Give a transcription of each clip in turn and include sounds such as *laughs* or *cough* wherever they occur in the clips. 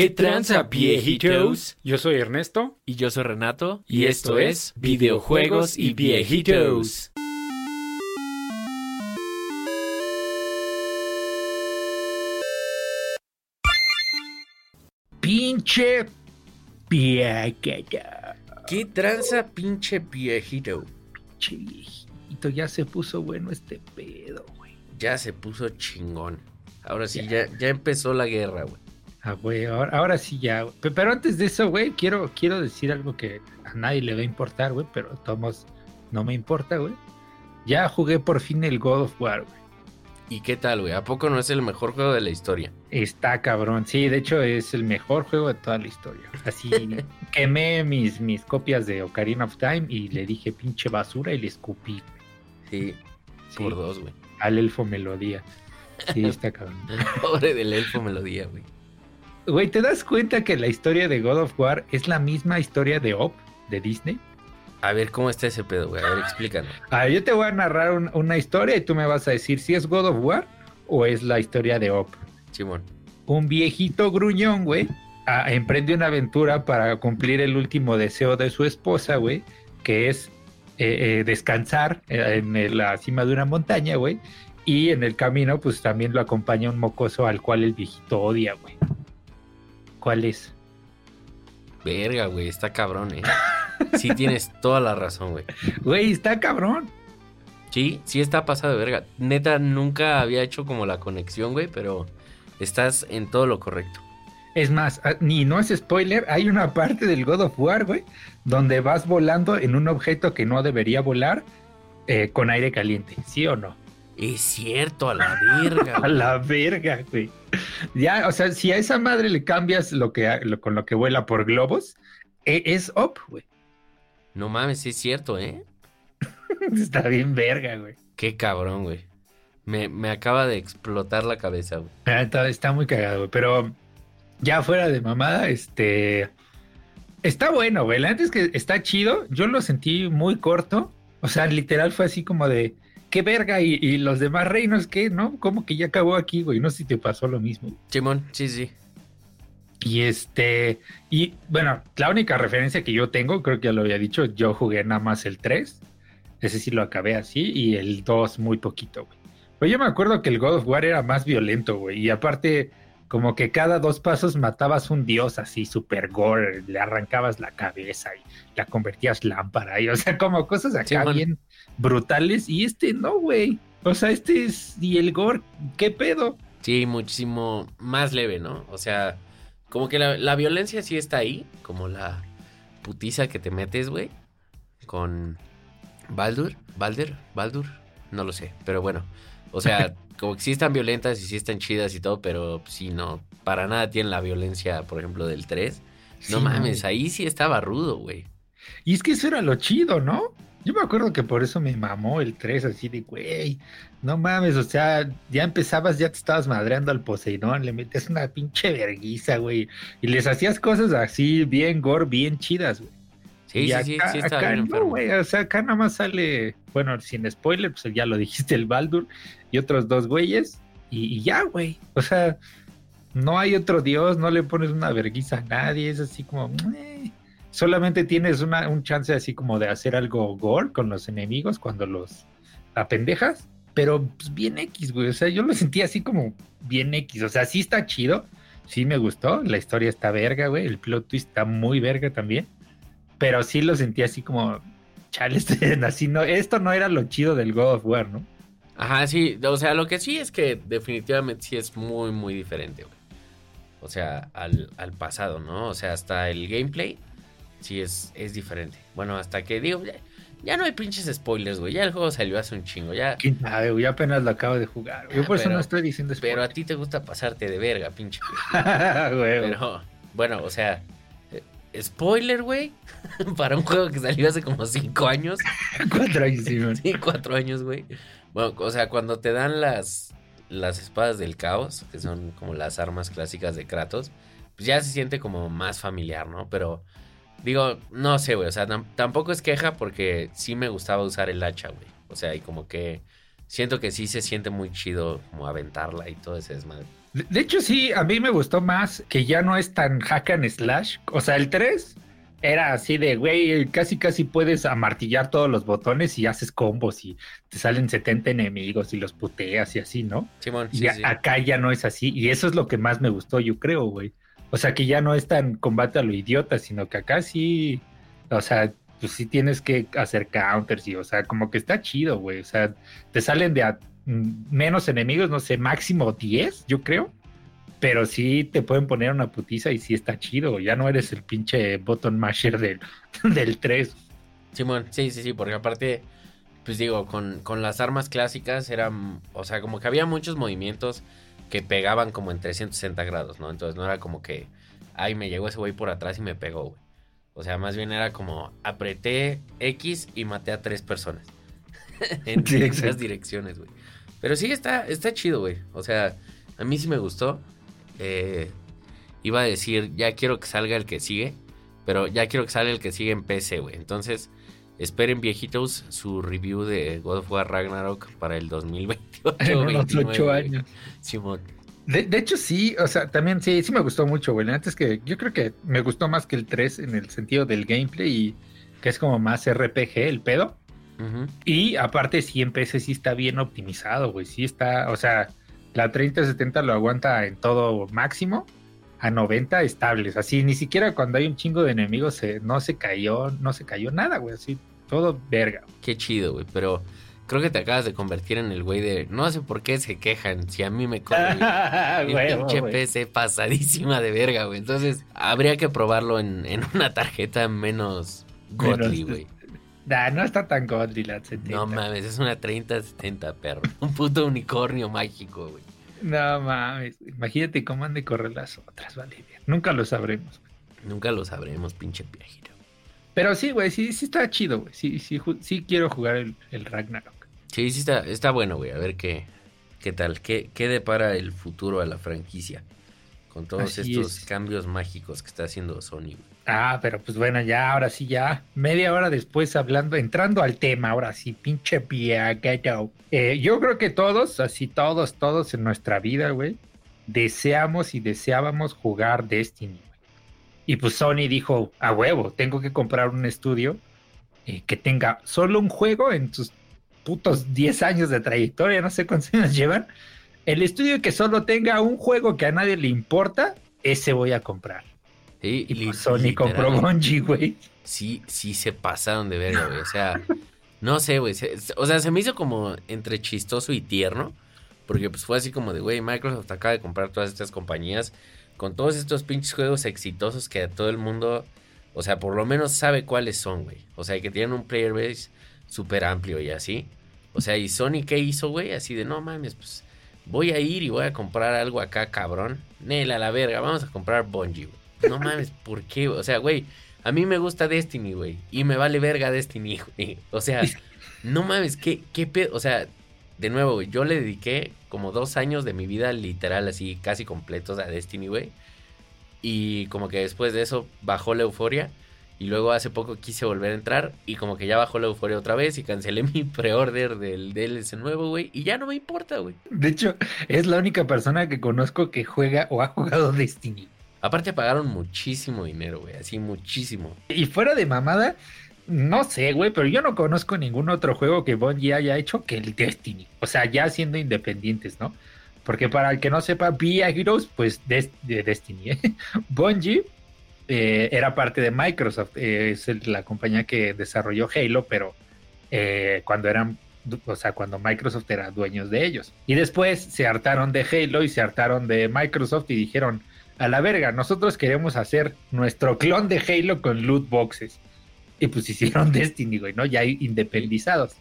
¿Qué tranza, viejitos? Yo soy Ernesto. Y yo soy Renato. Y esto es Videojuegos y Viejitos. Pinche viejito. ¿Qué tranza, pinche viejito? Pinche viejito, ya se puso bueno este pedo, güey. Ya se puso chingón. Ahora sí, ya, ya empezó la guerra, güey. Ah, güey, ahora, ahora sí ya. güey. Pe- Pero antes de eso, güey, quiero, quiero decir algo que a nadie le va a importar, güey, pero todos no me importa, güey. Ya jugué por fin el God of War, güey. ¿Y qué tal, güey? ¿A poco no es el mejor juego de la historia? Está cabrón, sí, de hecho es el mejor juego de toda la historia. Así *laughs* quemé mis, mis copias de Ocarina of Time y le dije pinche basura y le escupí. Sí, Sí, por dos, güey. al elfo melodía. Sí, está cabrón. *laughs* Pobre del elfo melodía, güey. Güey, ¿te das cuenta que la historia de God of War es la misma historia de Op, de Disney? A ver, ¿cómo está ese pedo, güey? A ver, explícanos. Ah, yo te voy a narrar un- una historia y tú me vas a decir si es God of War o es la historia de Op. Simón. Un viejito gruñón, güey, emprende una aventura para cumplir el último deseo de su esposa, güey, que es eh, eh, descansar eh, en el- la cima de una montaña, güey. Y en el camino, pues también lo acompaña un mocoso al cual el viejito odia, güey. ¿Cuál es? Verga, güey, está cabrón, eh. Sí tienes toda la razón, güey. Güey, está cabrón. Sí, sí está pasado de verga. Neta, nunca había hecho como la conexión, güey, pero estás en todo lo correcto. Es más, ah, ni no es spoiler, hay una parte del God of War, güey, donde vas volando en un objeto que no debería volar eh, con aire caliente, ¿sí o no? Es cierto, a la verga. *laughs* A la verga, güey. Ya, o sea, si a esa madre le cambias lo que lo- con lo que vuela por globos, e- es up, güey. No mames, es cierto, ¿eh? *laughs* Está bien verga, güey. Qué cabrón, güey. Me, me acaba de explotar la cabeza, güey. Ah, Está, está muy cagado, güey. Pero ya fuera de mamada, este. Está bueno, güey. La neta es que está chido. Yo lo sentí muy corto. O sea, literal fue así como de. ¿Qué verga? ¿Y, y los demás reinos qué? ¿No? Como que ya acabó aquí, güey. No sé si te pasó lo mismo. Simón, sí, sí. Y este. Y bueno, la única referencia que yo tengo, creo que ya lo había dicho, yo jugué nada más el 3. Ese sí lo acabé así. Y el 2 muy poquito, güey. Pero yo me acuerdo que el God of War era más violento, güey. Y aparte, como que cada dos pasos matabas un dios así, super gore. Le arrancabas la cabeza y la convertías lámpara. Y, o sea, como cosas acá Sí, man. Brutales. Y este no, güey. O sea, este es. Y el gore, ¿qué pedo? Sí, muchísimo más leve, ¿no? O sea, como que la, la violencia sí está ahí, como la putiza que te metes, güey, con Baldur, Balder, Baldur, no lo sé, pero bueno, o sea, *laughs* como que sí están violentas y sí están chidas y todo, pero sí, no, para nada tienen la violencia, por ejemplo, del 3. No Sí, mames, güey. ahí sí estaba rudo, güey. Y es que eso era lo chido, ¿no? Yo me acuerdo que por eso me mamó el 3, así de, güey, no mames, o sea, ya empezabas, ya te estabas madreando al Poseidón, le metes una pinche verguiza, güey, y les hacías cosas así, bien gore, bien chidas, güey. Sí, Y sí, acá, sí, sí estaba acá bien no, enfermo. güey, o sea, acá nada más sale, bueno, sin spoiler, pues ya lo *laughs* dijiste, el Baldur y otros dos güeyes, y, y ya, güey, o sea, no hay otro dios, no le pones una verguiza a nadie, es así como, "Eh". Solamente tienes una, un chance así como de hacer algo gore con los enemigos cuando los apendejas, pero pues, bien X, güey, o sea, yo lo sentí así como bien X, o sea, sí está chido, sí me gustó, la historia está verga, güey, el plot twist está muy verga también, pero sí lo sentí así como, chale, *laughs* este- así no, esto no era lo chido del God of War, ¿no? Ajá, sí, o sea, lo que sí es que definitivamente sí es muy, muy diferente, güey. O sea, al, al pasado, ¿no? O sea, hasta el gameplay sí es, es diferente. Bueno, hasta que digo, ya, ya no hay pinches spoilers, güey. Ya el juego salió hace un chingo, ya. ¿Quién sabe, güey? Apenas lo acabo de jugar. Yo Ah, por eso no estoy diciendo Pero a ti te gusta pasarte de verga, pinche. *laughs* Güey, Pero, bueno, o sea, eh, spoiler, güey, *laughs* para un juego que salió hace como cinco años. *laughs* Cuatro años, sí, man. Sí, cuatro años, güey. Bueno, o sea, cuando te dan las, las espadas del caos, que son como las armas clásicas de Kratos, pues ya se siente como más familiar, ¿no? Pero digo, no sé, güey, o sea, tam- tampoco es queja porque sí me gustaba usar el hacha, güey. O sea, y como que siento que sí se siente muy chido como aventarla y todo ese desmadre. De, hecho, sí, a mí me gustó más que ya no es tan hack and slash. O sea, el 3 era así de, güey, casi casi puedes amartillar todos los botones y haces combos y te salen 70 enemigos y los puteas y así, ¿no? Simón, Y sí, a- sí. acá ya no es así. Y eso es lo que más me gustó, yo creo, güey. O sea, que ya no es tan combate a lo idiota, sino que acá sí, o sea, pues sí tienes que hacer counters y, o sea, como que está chido, güey. O sea, te salen de mm, menos enemigos, no sé, máximo 10, yo creo. Pero sí te pueden poner una putiza y sí está chido. Ya no eres el pinche button masher del, *laughs* del 3. Simón, sí, sí, sí, porque aparte, pues digo, con, con las armas clásicas eran, o sea, como que había muchos movimientos que pegaban como en 360 grados, ¿no? Entonces no era como que, ay, me llegó ese güey por atrás y me pegó, güey. O sea, más bien era como, apreté X y maté a tres personas. *laughs* en *laughs* Sí, esas direcciones, güey. Pero sí, está, está chido, güey. O sea, a mí sí me gustó. Eh, iba a decir, ya quiero que salga el que sigue. Pero ya quiero que salga el que sigue en PC, güey. Entonces, esperen, viejitos, su review de God of War Ragnarok para el *laughs* 2028. En unos 29, 8 güey. años. Simón. De, de hecho, sí, o sea, también sí, sí me gustó mucho, güey. La neta es que yo creo que me gustó más que el 3 en el sentido del gameplay y que es como más RPG el pedo. Ujú. Y aparte, sí, en PC sí está bien optimizado, güey. Sí está, o sea, la 3070 lo aguanta en todo máximo a 90 estables. Así, ni siquiera cuando hay un chingo de enemigos se, no se cayó, no se cayó nada, güey. Así, todo verga. Qué chido, güey. Pero creo que te acabas de convertir en el güey de. No sé por qué se quejan si a mí me corre. *laughs* Huevo, pinche. PC pasadísima de verga, güey. Entonces, habría que probarlo en, en una tarjeta menos godly, güey. Nah, no está tan godly la 70. No mames, es una 3070, perro. *laughs* Un puto unicornio mágico, güey. No mames, imagínate cómo han de correr las otras, vale. bien. Nunca lo sabremos. Nunca lo sabremos, pinche viajero. Pero sí, güey, sí, sí está chido, güey. Sí, sí, sí quiero jugar el, el Ragnarok. Sí, sí está, está bueno, güey. A ver qué, qué tal. ¿Qué, ¿Qué depara el futuro a la franquicia? Con todos Así estos es. cambios mágicos que está haciendo Sony, güey. Ah, pero pues bueno, ya, ahora sí, ya. Media hora después hablando, entrando al tema, ahora sí, pinche viajero. Eh, yo creo que todos, así todos, todos en nuestra vida, güey, deseamos y deseábamos jugar Destiny. Y pues Sony dijo, a huevo, tengo que comprar un estudio eh, que tenga solo un juego en sus putos 10 años de trayectoria, no sé cuántos años llevan. El estudio que solo tenga un juego que a nadie le importa, ese voy a comprar. Sí, Y pues Sony compró Bungie, güey. Sí, sí se pasaron de verga, güey. O sea, no sé, güey. se- O sea, se me hizo como entre chistoso y tierno. Porque pues fue así como de, güey, Microsoft acaba de comprar todas estas compañías con todos estos pinches juegos exitosos que todo el mundo, o sea, por lo menos sabe cuáles son, güey. O sea, que tienen un player base súper amplio y así. O sea, ¿y Sony qué hizo, güey? Así de, no mames, pues voy a ir y voy a comprar algo acá, cabrón. Nela, la verga, vamos a comprar Bungie, güey. No *laughs* mames, ¿por qué? O sea, güey, a mí me gusta Destiny, güey. Y me vale verga Destiny, *laughs* güey. O sea, *laughs* no mames, ¿qué, qué pedo? O sea, de nuevo, güey, yo le dediqué como dos años de mi vida literal, así, casi completos a Destiny, güey. Y como que después de eso bajó la euforia. Y luego hace poco quise volver a entrar. Y como que ya bajó la euforia otra vez. Y cancelé *laughs* mi pre-order del DLC nuevo, güey. Y ya no me importa, güey. De hecho, es la única persona que conozco que juega o ha jugado Destiny. Aparte pagaron muchísimo dinero, güey. Así muchísimo. Y fuera de mamada, no sé, güey, pero yo no conozco ningún otro juego que Bungie haya hecho que el Destiny. O sea, ya siendo independientes, ¿no? Porque para el que no sepa, Via Heroes, pues Des- de Destiny. ¿eh? *laughs* Bungie eh, era parte de Microsoft. eh, es la compañía que desarrolló Halo, pero eh, cuando eran, o sea, cuando Microsoft era dueños de ellos. Y después se hartaron de Halo y se hartaron de Microsoft y dijeron, a la verga, nosotros queremos hacer nuestro clon de Halo con loot boxes. Y pues hicieron *laughs* Destiny, güey, ¿no? Ya independizados.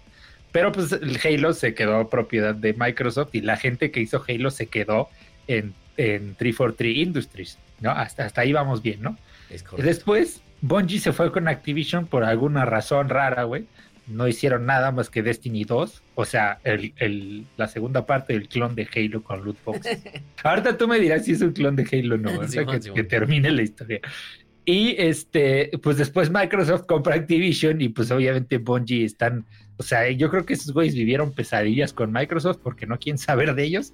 Pero pues el Halo se quedó propiedad de Microsoft y la gente que hizo Halo se quedó en, en 343 Industries, ¿no? Hasta, hasta ahí vamos bien, ¿no? Es. Después, Bungie se fue con Activision por alguna razón rara, güey. No hicieron nada más que Destiny 2. O sea, el, el- la segunda parte del clon de Halo con loot boxes. *laughs* Ahorita tú me dirás si es un clon de Halo o no, que, Simón. que termine la historia. Y este, pues después Microsoft compra Activision y pues obviamente Bungie están, o sea, yo creo que esos güeyes vivieron pesadillas con Microsoft porque no quieren saber de ellos.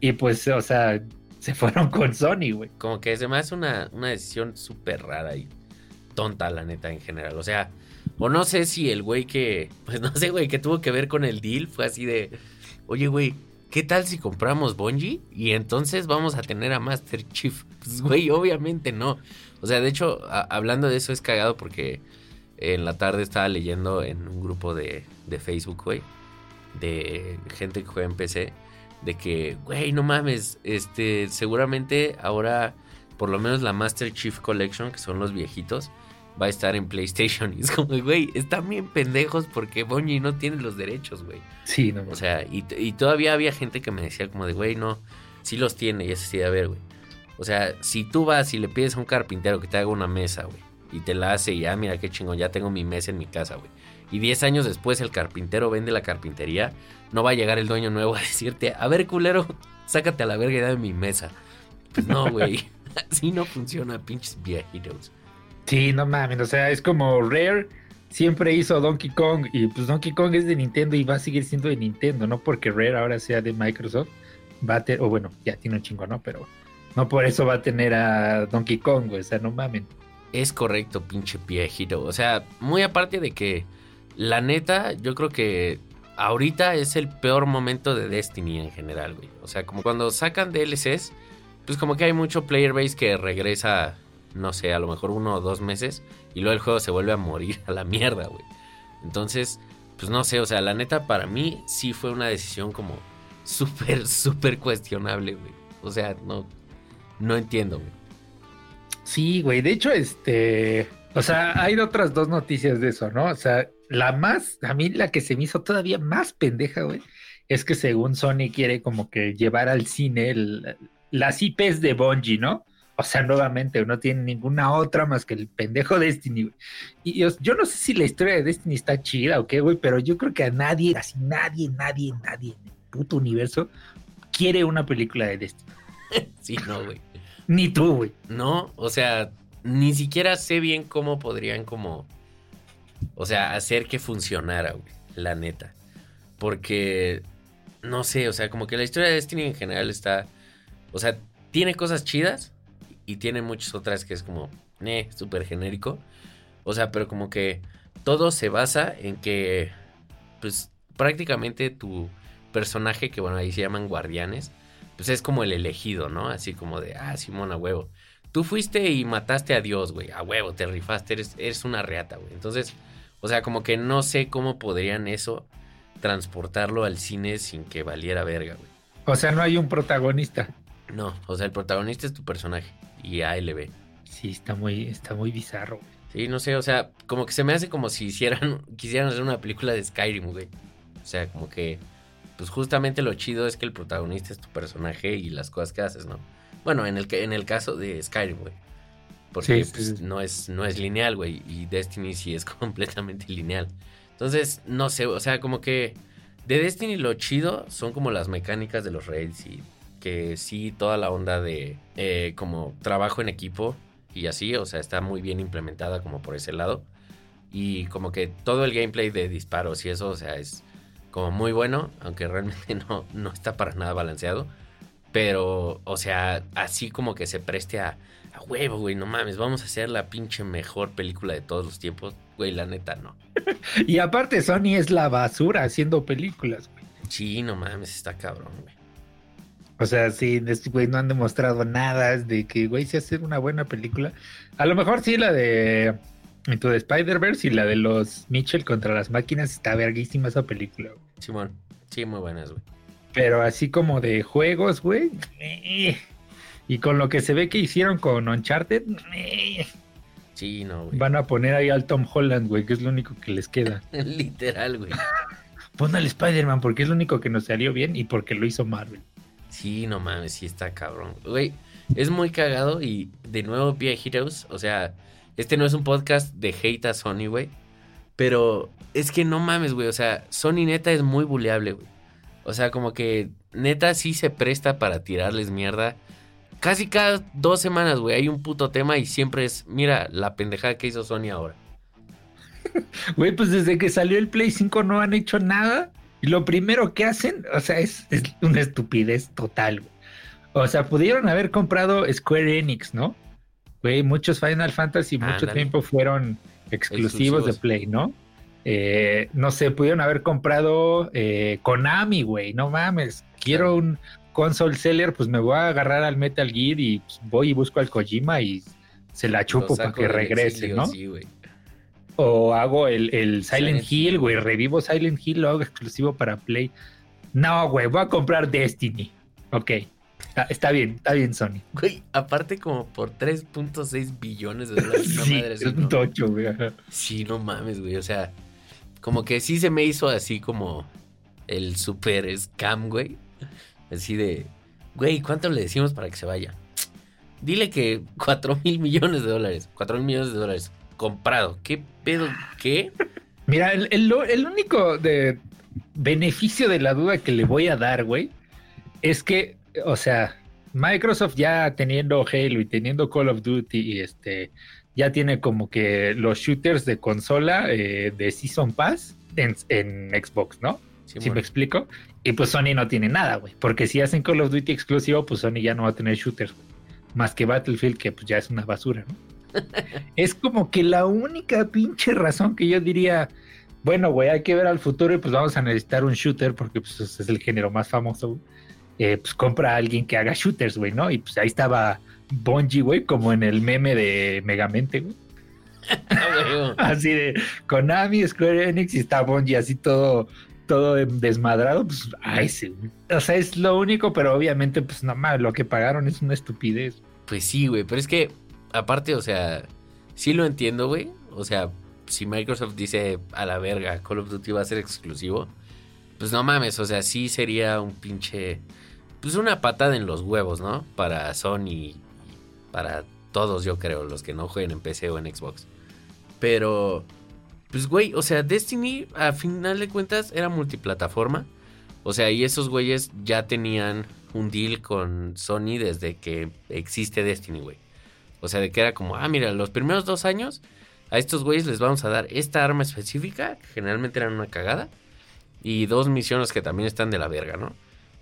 Y pues, o sea, se fueron con Sony, güey. Como que se me una, una decisión súper rara y tonta, la neta, en general. O sea, o no sé si el güey que, pues no sé, güey, que tuvo que ver con el deal fue así de, oye, güey, ¿qué tal si compramos Bungie? Y entonces vamos a tener a Master Chief. Pues, güey, obviamente no. O sea, de hecho, hablando de eso es cagado porque en la tarde estaba leyendo en un grupo de, de Facebook, güey, de gente que juega en PC, de que, güey, no mames, este, seguramente ahora, por lo menos la Master Chief Collection, que son los viejitos, va a estar en PlayStation. *laughs* Y es como, güey, están bien pendejos porque Bungie no tiene los derechos, güey. Sí, no. O sea, y, y, todavía había gente que me decía como de, güey, no, sí los tiene. Y así, a ver, güey. O sea, si tú vas y le pides a un carpintero que te haga una mesa, güey, y te la hace y ya, ah, mira qué chingón, ya tengo mi mesa en mi casa, güey. Y 10 años después el carpintero vende la carpintería, no va a llegar el dueño nuevo a decirte, a ver, culero, sácate a la verga de mi mesa. Pues no, güey. *laughs* Así no funciona, pinches viejitos. Sí, no mames, o sea, es como Rare siempre hizo Donkey Kong y pues Donkey Kong es de Nintendo y va a seguir siendo de Nintendo, no porque Rare ahora sea de Microsoft, va a tener, o bueno, ya tiene un chingo, ¿no? Pero no por eso va a tener a Donkey Kong, güey, o sea, no mames. Es correcto, pinche viejito. O sea, muy aparte de que, la neta, yo creo que ahorita es el peor momento de Destiny en general, güey. O sea, como cuando sacan DLCs, pues como que hay mucho player base que regresa no sé, a lo mejor uno o dos meses y luego el juego se vuelve a morir *laughs* a la mierda, güey. Entonces, pues no sé, o sea, la neta para mí sí fue una decisión como súper, súper cuestionable, güey. O sea, no, no entiendo, güey. Sí, güey, de hecho, este, o sea, hay otras dos noticias de eso, ¿no? O sea, la más, a mí la que se me hizo todavía más pendeja, güey, es que según Sony quiere como que llevar al cine las IPs de Bungie, ¿no? O sea, nuevamente, no tiene ninguna otra más que el pendejo Destiny, Y yo, no sé si la historia de Destiny está chida o qué, güey, pero yo creo que a nadie, así nadie, nadie, nadie en el puto universo quiere una película de Destiny. *laughs* sí, no, güey. Ni tú, güey. No, o sea, ni siquiera sé bien cómo podrían como, o sea, hacer que funcionara, güey, la neta. Porque, no sé, o sea, como que la historia de Destiny en general está, o sea, tiene cosas chidas, y tiene muchas otras que es como, eh, súper genérico. O sea, pero como que todo se basa en que, pues prácticamente tu personaje, que bueno, ahí se llaman guardianes, pues es como el elegido, ¿no? Así como de, ah, Simón, a huevo. Tú fuiste y mataste a Dios, güey, a huevo, te rifaste, eres, eres una reata, güey. Entonces, o sea, como que no sé cómo podrían eso transportarlo al cine sin que valiera verga, güey. O sea, no hay un protagonista. No, o sea, el protagonista es tu personaje y ALB. Sí, está muy, está muy bizarro. Sí, no sé, o sea, como que se me hace como si hicieran, quisieran hacer una película de Skyrim, güey. O sea, como que, pues justamente lo chido es que el protagonista es tu personaje y las cosas que haces, ¿no? Bueno, en el, en el caso de Skyrim, güey. Porque pues, no, es, no es lineal, güey. Y Destiny sí es *laughs* completamente lineal. Entonces, no sé, o sea, como que de Destiny lo chido son como las mecánicas de los raids y que sí toda la onda de eh, como trabajo en equipo y así, o sea, está muy bien implementada como por ese lado. Y como que todo el gameplay de disparos y eso, o sea, es como muy bueno, aunque realmente *laughs* no, no está para nada balanceado. Pero, o sea, así como que se preste a, a huevo, güey, no mames, vamos a hacer la pinche mejor película de todos los tiempos. Güey, la neta, no. *laughs* y aparte, Sony es la basura haciendo películas, güey. Sí, no mames, está cabrón, güey. O sea, sí, este güey no han demostrado nada de que, güey, si hacer una buena película. A lo mejor sí la de Into the Spider-Verse y la de los Mitchell contra las máquinas está verguísima esa película. Güey. Simón, sí, muy buenas, güey. Pero así como de juegos, güey. Y con lo que se ve que hicieron con Uncharted. Sí, no, güey. Van a poner ahí al Tom Holland, güey, que es lo único que les queda. *laughs* Literal, güey. Pon al Spider-Man porque es lo único que nos salió bien y porque lo hizo Marvel. Sí, no mames, sí está cabrón. Güey, es muy cagado y de nuevo Via Heroes, o sea, este no es un podcast de hate a Sony, güey. Pero es que no mames, güey, o sea, Sony neta es muy buleable, güey. O sea, como que neta sí se presta para tirarles mierda casi cada dos semanas, güey, hay un puto tema y siempre es, mira, la pendejada que hizo Sony ahora. *laughs* Güey, pues desde que salió el Play 5 no han hecho nada. Y lo primero que hacen, o sea, es, es una estupidez total. Güey. O sea, pudieron haber comprado Square Enix, ¿no? Güey, muchos Final Fantasy mucho tiempo fueron exclusivos, Exclusivos. de Play, ¿no? Eh, no sé, pudieron haber comprado eh, Konami, güey, no mames. Quiero un console seller, pues me voy a agarrar al Metal Gear y pues, voy y busco al Kojima y se la chupo para que regrese, exilio, ¿no? Sí, güey. O hago el, el Silent, Silent Hill, güey. Revivo Silent Hill, lo hago exclusivo para Play. No, güey, voy a comprar Destiny. Ok. Está, está bien, está bien, Sony. *laughs* Güey, aparte como por 3.6 billones de dólares. *laughs* Sí, madre es un tocho, güey. Sí, no mames, güey. O sea, como que sí se me hizo así como el super scam, güey. Así de, güey, ¿cuánto le decimos para que se vaya? Dile que 4 mil millones de dólares. 4 mil millones de dólares. Comprado. ¿Qué pedo? ¿Qué? Mira, el, el- el único de beneficio de la duda que le voy a dar, güey, es que, o sea, Microsoft ya teniendo Halo y teniendo Call of Duty y este, ya tiene como que los shooters de consola eh, de Season Pass en, en Xbox, ¿no? Sí, ¿Sí me bueno. explico? Y pues Sony no tiene nada, güey. Porque si hacen Call of Duty exclusivo, pues Sony ya no va a tener shooters, güey. Más que Battlefield, que pues ya es una basura, ¿no? *laughs* es como que la única pinche razón que yo diría, bueno, güey, hay que ver al futuro y pues vamos a necesitar un shooter porque pues es el género más famoso. güey. Eh, pues compra a alguien que haga shooters, güey, ¿no? Y pues ahí estaba Bungie, güey, como en el meme de Megamente, güey. *laughs* Ah, Así de Konami, Square Enix y está Bungie así todo, todo desmadrado, pues a ese, güey. O sea, es lo único, pero obviamente, pues nada más, lo que pagaron es una estupidez. Pues sí, güey. Pero es que, aparte, o sea, sí lo entiendo, güey. O sea, si Microsoft dice a la verga, Call of Duty va a ser exclusivo, pues no mames, o sea, sí sería un pinche. Pues una patada en los huevos, ¿no? Para Sony para todos, yo creo, los que no jueguen en PC o en Xbox. Pero, pues, güey, o sea, Destiny, a final de cuentas, era multiplataforma. O sea, y esos güeyes ya tenían un deal con Sony desde que existe Destiny, güey. O sea, de que era como, ah, mira, los primeros dos años a estos güeyes les vamos a dar esta arma específica, que generalmente eran una cagada, y dos misiones que también están de la verga, ¿no?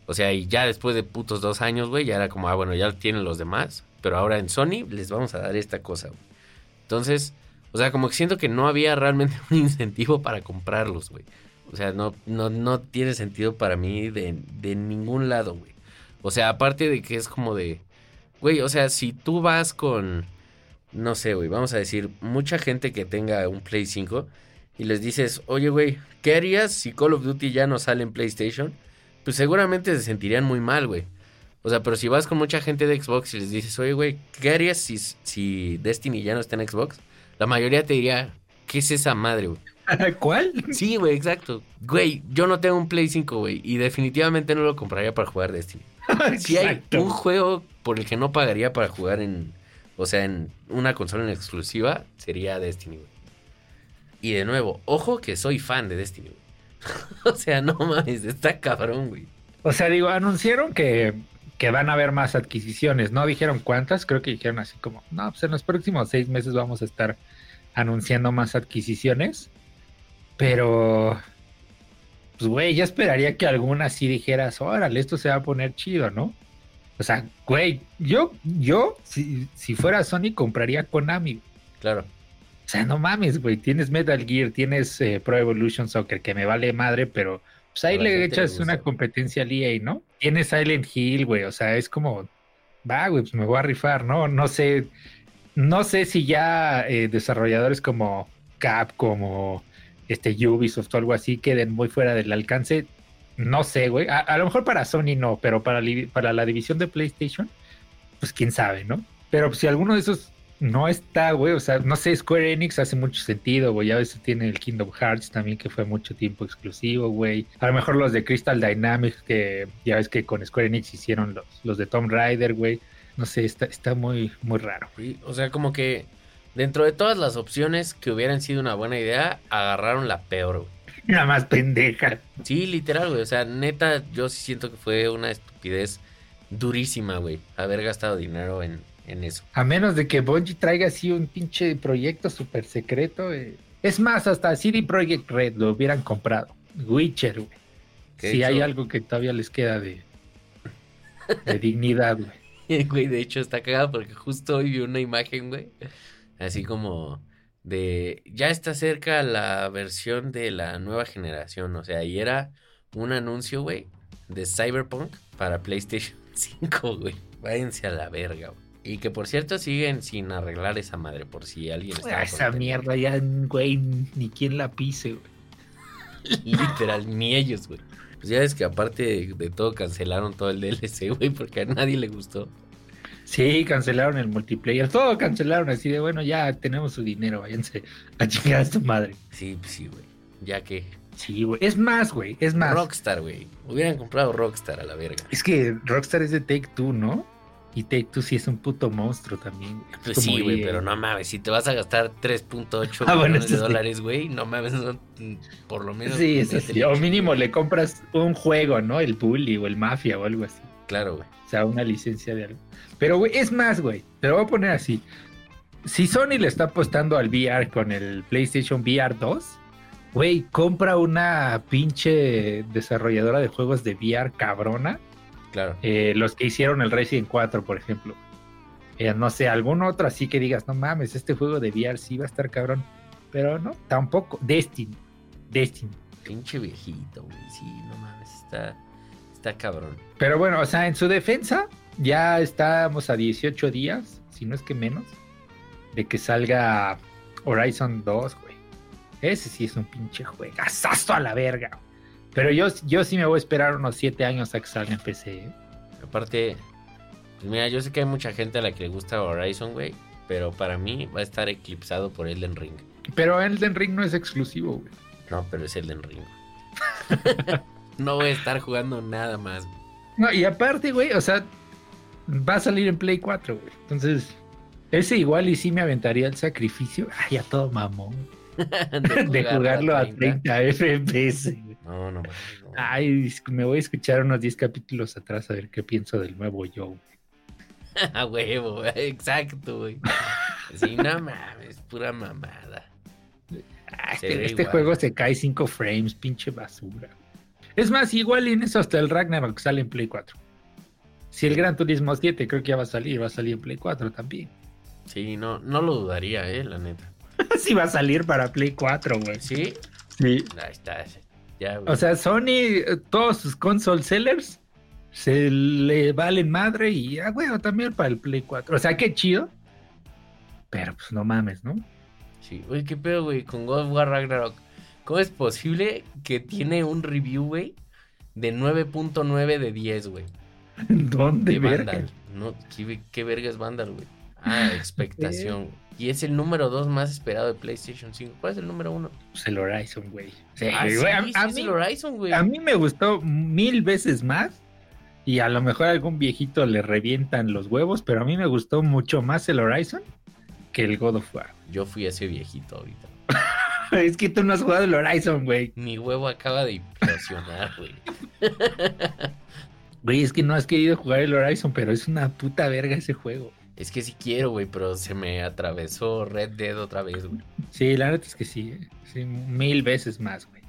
O sea, y ya después de putos dos años, güey, ya era como, ah, bueno, ya tienen los demás, pero ahora en Sony les vamos a dar esta cosa, güey. Entonces, o sea, como que siento que no había realmente *laughs* un incentivo para comprarlos, güey. O sea, no, no, no tiene sentido para mí de, de ningún lado, güey. O sea, aparte de que es como de, güey, o sea, si tú vas con, no sé, güey, vamos a decir, mucha gente que tenga un Play 5 y les dices, oye, güey, ¿qué harías si Call of Duty ya no sale en PlayStation? Pues seguramente se sentirían muy mal, güey. O sea, pero si vas con mucha gente de Xbox y les dices, oye, güey, ¿qué harías si, si Destiny ya no está en Xbox? La mayoría te diría, ¿qué es esa madre, güey? *laughs* ¿Cuál? Sí, güey, exacto. Güey, yo no tengo un Play 5, güey, y definitivamente no lo compraría para jugar Destiny. *laughs* Si hay un juego por el que no pagaría para jugar en, o sea, en una consola en exclusiva, sería Destiny, güey. Y de nuevo, ojo que soy fan de Destiny, güey. *laughs* o sea, no mames, está cabrón, güey. O sea, digo, anunciaron que, que van a haber más adquisiciones. No dijeron cuántas, creo que dijeron así como, no, pues en los próximos seis meses vamos a estar anunciando más adquisiciones. Pero, pues, güey, ya esperaría que alguna así dijeras, órale, esto se va a poner chido, ¿no? O sea, güey, yo, yo, si, si fuera Sony, compraría Konami. Claro. O sea, no mames, güey. Tienes Metal Gear, tienes eh, Pro Evolution Soccer, que me vale madre, pero pues ahí le echas una competencia al EA, ¿no? Tienes Silent Hill, güey. O sea, es como, va, güey, pues me voy a rifar, ¿no? No sé, no sé si ya eh, desarrolladores como Capcom o este Ubisoft o algo así queden muy fuera del alcance. No sé, güey. A, a lo mejor para Sony no, pero para, para la división de PlayStation, pues quién sabe, ¿no? Pero pues, si alguno de esos no está, güey, o sea, no sé, Square Enix hace mucho sentido, güey, ya ves, tiene el Kingdom Hearts también, que fue mucho tiempo exclusivo, güey. A lo mejor los de Crystal Dynamics, que ya ves que con Square Enix hicieron los, los de Tomb Raider, güey. No sé, está, está muy, muy raro. Sí, O sea, como que dentro de todas las opciones que hubieran sido una buena idea, agarraron la peor, güey. Nada más pendeja. Sí, literal, güey. O sea, neta, yo sí siento que fue una estupidez durísima, güey, haber gastado dinero en, en eso. A menos de que Bungie traiga así un pinche proyecto súper secreto. eh. Es más, hasta CD Projekt Red lo hubieran comprado. Witcher, güey. Si hay algo que todavía les queda de, de dignidad, güey. *laughs* Güey, de hecho está cagado porque justo hoy vi una imagen, güey. Así como de ya está cerca la versión de la nueva generación. O sea, y era un anuncio, güey, de Cyberpunk para PlayStation *laughs* 5, güey. Váyanse a la verga, güey. Y que por cierto siguen sin arreglar esa madre, por si alguien estaba Ah, esa mierda ya, güey, ni quien la pise, güey. *laughs* Literal, ni ellos, güey. Pues ya ves que aparte de, de todo cancelaron todo el DLC, güey, porque a nadie le gustó. Sí, cancelaron el multiplayer. Todo cancelaron así de, bueno, ya tenemos su dinero, váyanse a chingar a su madre. Sí, pues sí, güey. Ya que Sí, güey. Es más, güey, es más. Rockstar, güey. Hubieran comprado Rockstar a la verga. Es que Rockstar es de Take Two, ¿no? Y Take Two sí es un puto monstruo también. Pues sí, güey, pero no mames, si te vas a gastar 3.8 *laughs* Ah, bueno, millones de sí. dólares, güey, no mames, mm, por lo menos. Sí, eso sí. O mínimo le compras un juego, ¿no? El Bully o el Mafia o algo así. Claro, güey. O sea, una licencia de algo. Pero, güey, es más, güey. Te lo voy a poner así. Si Sony le está apostando al VR con el PlayStation VR 2, güey, compra una pinche desarrolladora de juegos de VR cabrona. Claro. eh, los que hicieron el Resident 4, por ejemplo. Eh, no sé, algún otro así que digas, no mames, este juego de VR sí va a estar cabrón. Pero no, tampoco. Destiny. Destiny. Pinche viejito, güey. Sí, no mames, está, está cabrón. Pero bueno, o sea, en su defensa, ya estamos a 18 días, si no es que menos, de que salga Horizon 2, güey. Ese sí es un pinche juegazazo a la verga. Pero yo, yo sí me voy a esperar unos 7 años a que salga en PC. ¿eh? Aparte, pues mira, yo sé que hay mucha gente a la que le gusta Horizon, güey, pero para mí va a estar eclipsado por Elden Ring. Pero Elden Ring no es exclusivo, güey. No, pero es Elden Ring. *laughs* no voy a estar jugando nada más. güey. No, y aparte, güey, o sea, va a salir en Play 4, güey. Entonces, ese igual y sí me aventaría el sacrificio. Ay, a todo mamón. *laughs* De *laughs* jugarlo a 30 FPS, güey. No, no, no. Ay, me voy a escuchar unos 10 capítulos atrás a ver qué pienso del nuevo Joe. *laughs* A huevo, exacto, güey. Sí, no mames, pura mamada. Ah, este este juego se cae 5 frames, pinche basura. Es más, igual en eso hasta el Ragnarok sale en Play 4. Si el Gran Turismo 7 creo que ya va a salir, va a salir en Play 4 también. Sí, no, no lo dudaría, eh, la neta. *laughs* sí va a salir para Play 4, güey. Sí, Sí. ahí está. Ya. O sea, Sony, eh, todos sus console sellers se le valen madre y, ah, güey, también para el Play 4. O sea, qué chido. Pero pues no mames, ¿no? Sí, güey, qué pedo, güey, con God of War Ragnarok. ¿Cómo es posible que tiene un review, güey, de 9.9 de 10, güey? *laughs* ¿Dónde, verga? Vandal. No, ¿qué, qué verga es Vandal, güey? Ah, *laughs* expectación. güey. Y es el número 2 más esperado de PlayStation 5. ¿Cuál es el número 1? Pues el Horizon, güey. Sí, Ah, sí, güey, a, sí, a es mí, el Horizon, güey. a mí me gustó mil veces más. Y a lo mejor a algún viejito le revientan los huevos, pero a mí me gustó mucho más el Horizon que el God of War. Yo fui ese viejito ahorita. *laughs* es que tú no has jugado el Horizon, güey. Mi huevo acaba de implosionar, güey. *laughs* Güey, es que no has querido jugar el Horizon, pero es una puta verga ese juego. Es que sí quiero, güey, pero se me atravesó Red Dead otra vez, güey. Sí, la neta es que sí. eh. Sí, mil veces más, güey.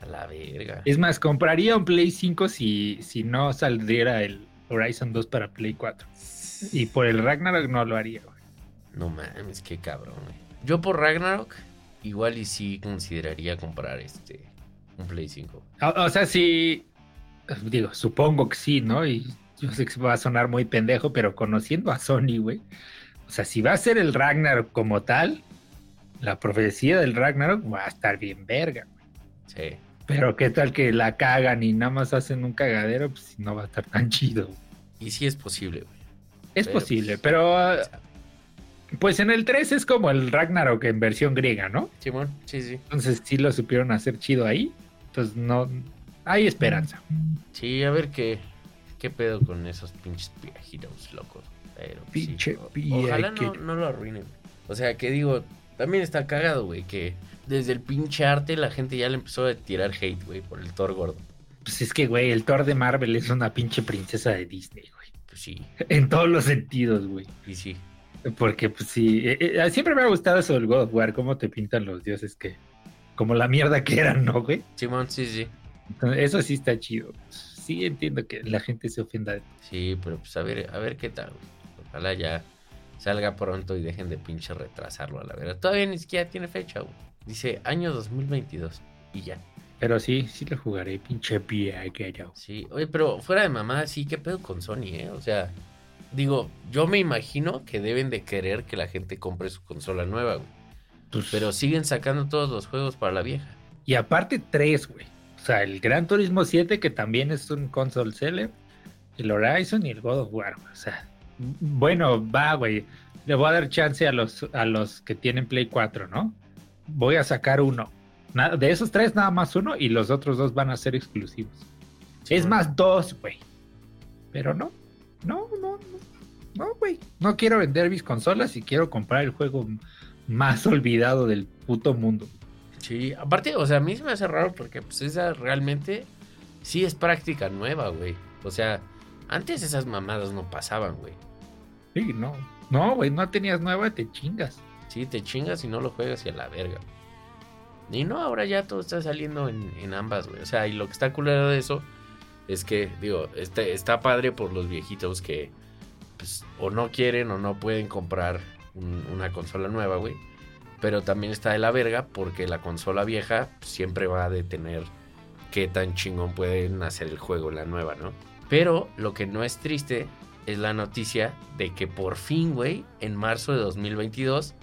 A la verga. Es más, compraría un Play 5 si, si no saldría el Horizon 2 para Play 4. Y por el Ragnarok no lo haría, güey. No mames, qué cabrón, güey. Yo por Ragnarok, igual y sí consideraría comprar este. Un Play 5. O, o sea, sí. Digo, supongo que sí, ¿no? Y *laughs* yo sé que va a sonar muy pendejo, pero conociendo a Sony, güey. O sea, si va a ser el Ragnarok como tal, la profecía del Ragnarok va a estar bien verga. güey. Sí. Pero qué tal que la cagan y nada más hacen un cagadero, pues no va a estar tan chido. güey. Y sí es posible, güey. Es Pero, posible, pues, pero O ah, sea, pues en el 3 es como el Ragnarok en versión griega, ¿no? Simón, sí, sí. Entonces sí lo supieron hacer chido ahí. Entonces no hay esperanza. Sí, a ver qué, qué pedo con esos pinches viejitos locos. Pero pues, sí, Pinche viejo. Ojalá no, no lo arruinen. O sea, que digo, también está cagado, güey, que desde el pinche arte la gente ya le empezó a tirar hate, güey, por el Thor gordo. Pues es que, güey, el Thor de Marvel es una pinche princesa de Disney, güey. Pues sí. En todos los sentidos, güey. Y sí. Porque, pues sí, eh, eh, siempre me ha gustado eso del God of War, cómo te pintan los dioses que. Como la mierda que eran, ¿no, güey? Simón, sí, sí. Eso sí está chido. Sí, entiendo que la gente se ofenda. De... Sí, pero pues a ver, a ver qué tal. Ojalá ya salga pronto y dejen de pinche retrasarlo a la verdad. Todavía ni siquiera tiene fecha, güey. Dice año 2022 y ya. Pero sí, sí lo jugaré, pinche viejo. Sí, oye, pero fuera de mamá, sí, ¿qué pedo con Sony, eh? O sea, digo, yo me imagino que deben de querer que la gente compre su consola nueva, güey. Pues pero siguen sacando todos los juegos para la vieja. Y aparte tres, güey. O sea, el Gran Turismo 7, que también es un console seller, el Horizon y el God of War. O sea, bueno, va, güey. Le voy a dar chance a los, a los que tienen Play 4, ¿no? Voy a sacar uno de esos tres, nada más uno y los otros dos van a ser exclusivos. es más, dos, güey. Pero no, no, no, no, no, güey. No quiero vender mis consolas y quiero comprar el juego más olvidado del puto mundo. Sí, aparte, o sea, a mí se me hace raro porque pues esa realmente sí es práctica nueva, güey. O sea, antes esas mamadas no pasaban, güey. Sí, no. No, güey, no tenías nueva, te chingas. Sí, te chingas y no lo juegas y a la verga. Y no, ahora ya todo está saliendo en, ambas, güey. O sea, y lo que está culero de eso es que, digo, este, está padre por los viejitos que pues, o no quieren o no pueden comprar una consola nueva, güey. Pero también está de la verga porque la consola vieja siempre va a detener qué tan chingón pueden hacer el juego la nueva, ¿no? Pero lo que no es triste es la noticia de que por fin, güey, en marzo de 2022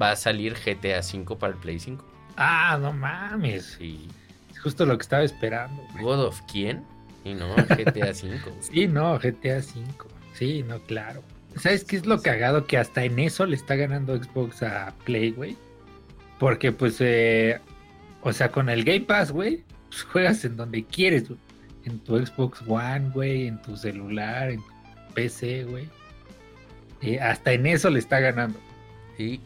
va a salir GTA V para el Play 5. Ah, no mames. Sí. Es justo lo que estaba esperando. ¿God of quién? Y no, *laughs* GTA V. sí, no, GTA V. Sí, no, claro. ¿Sabes qué es lo cagado? Que hasta en eso le está ganando Xbox a Play, güey. Porque, pues, eh, o sea, con el Game Pass, güey, pues juegas en donde quieres, güey. En tu Xbox One, güey, en tu celular, en tu PC, güey. Eh, hasta en eso le está ganando. Sí,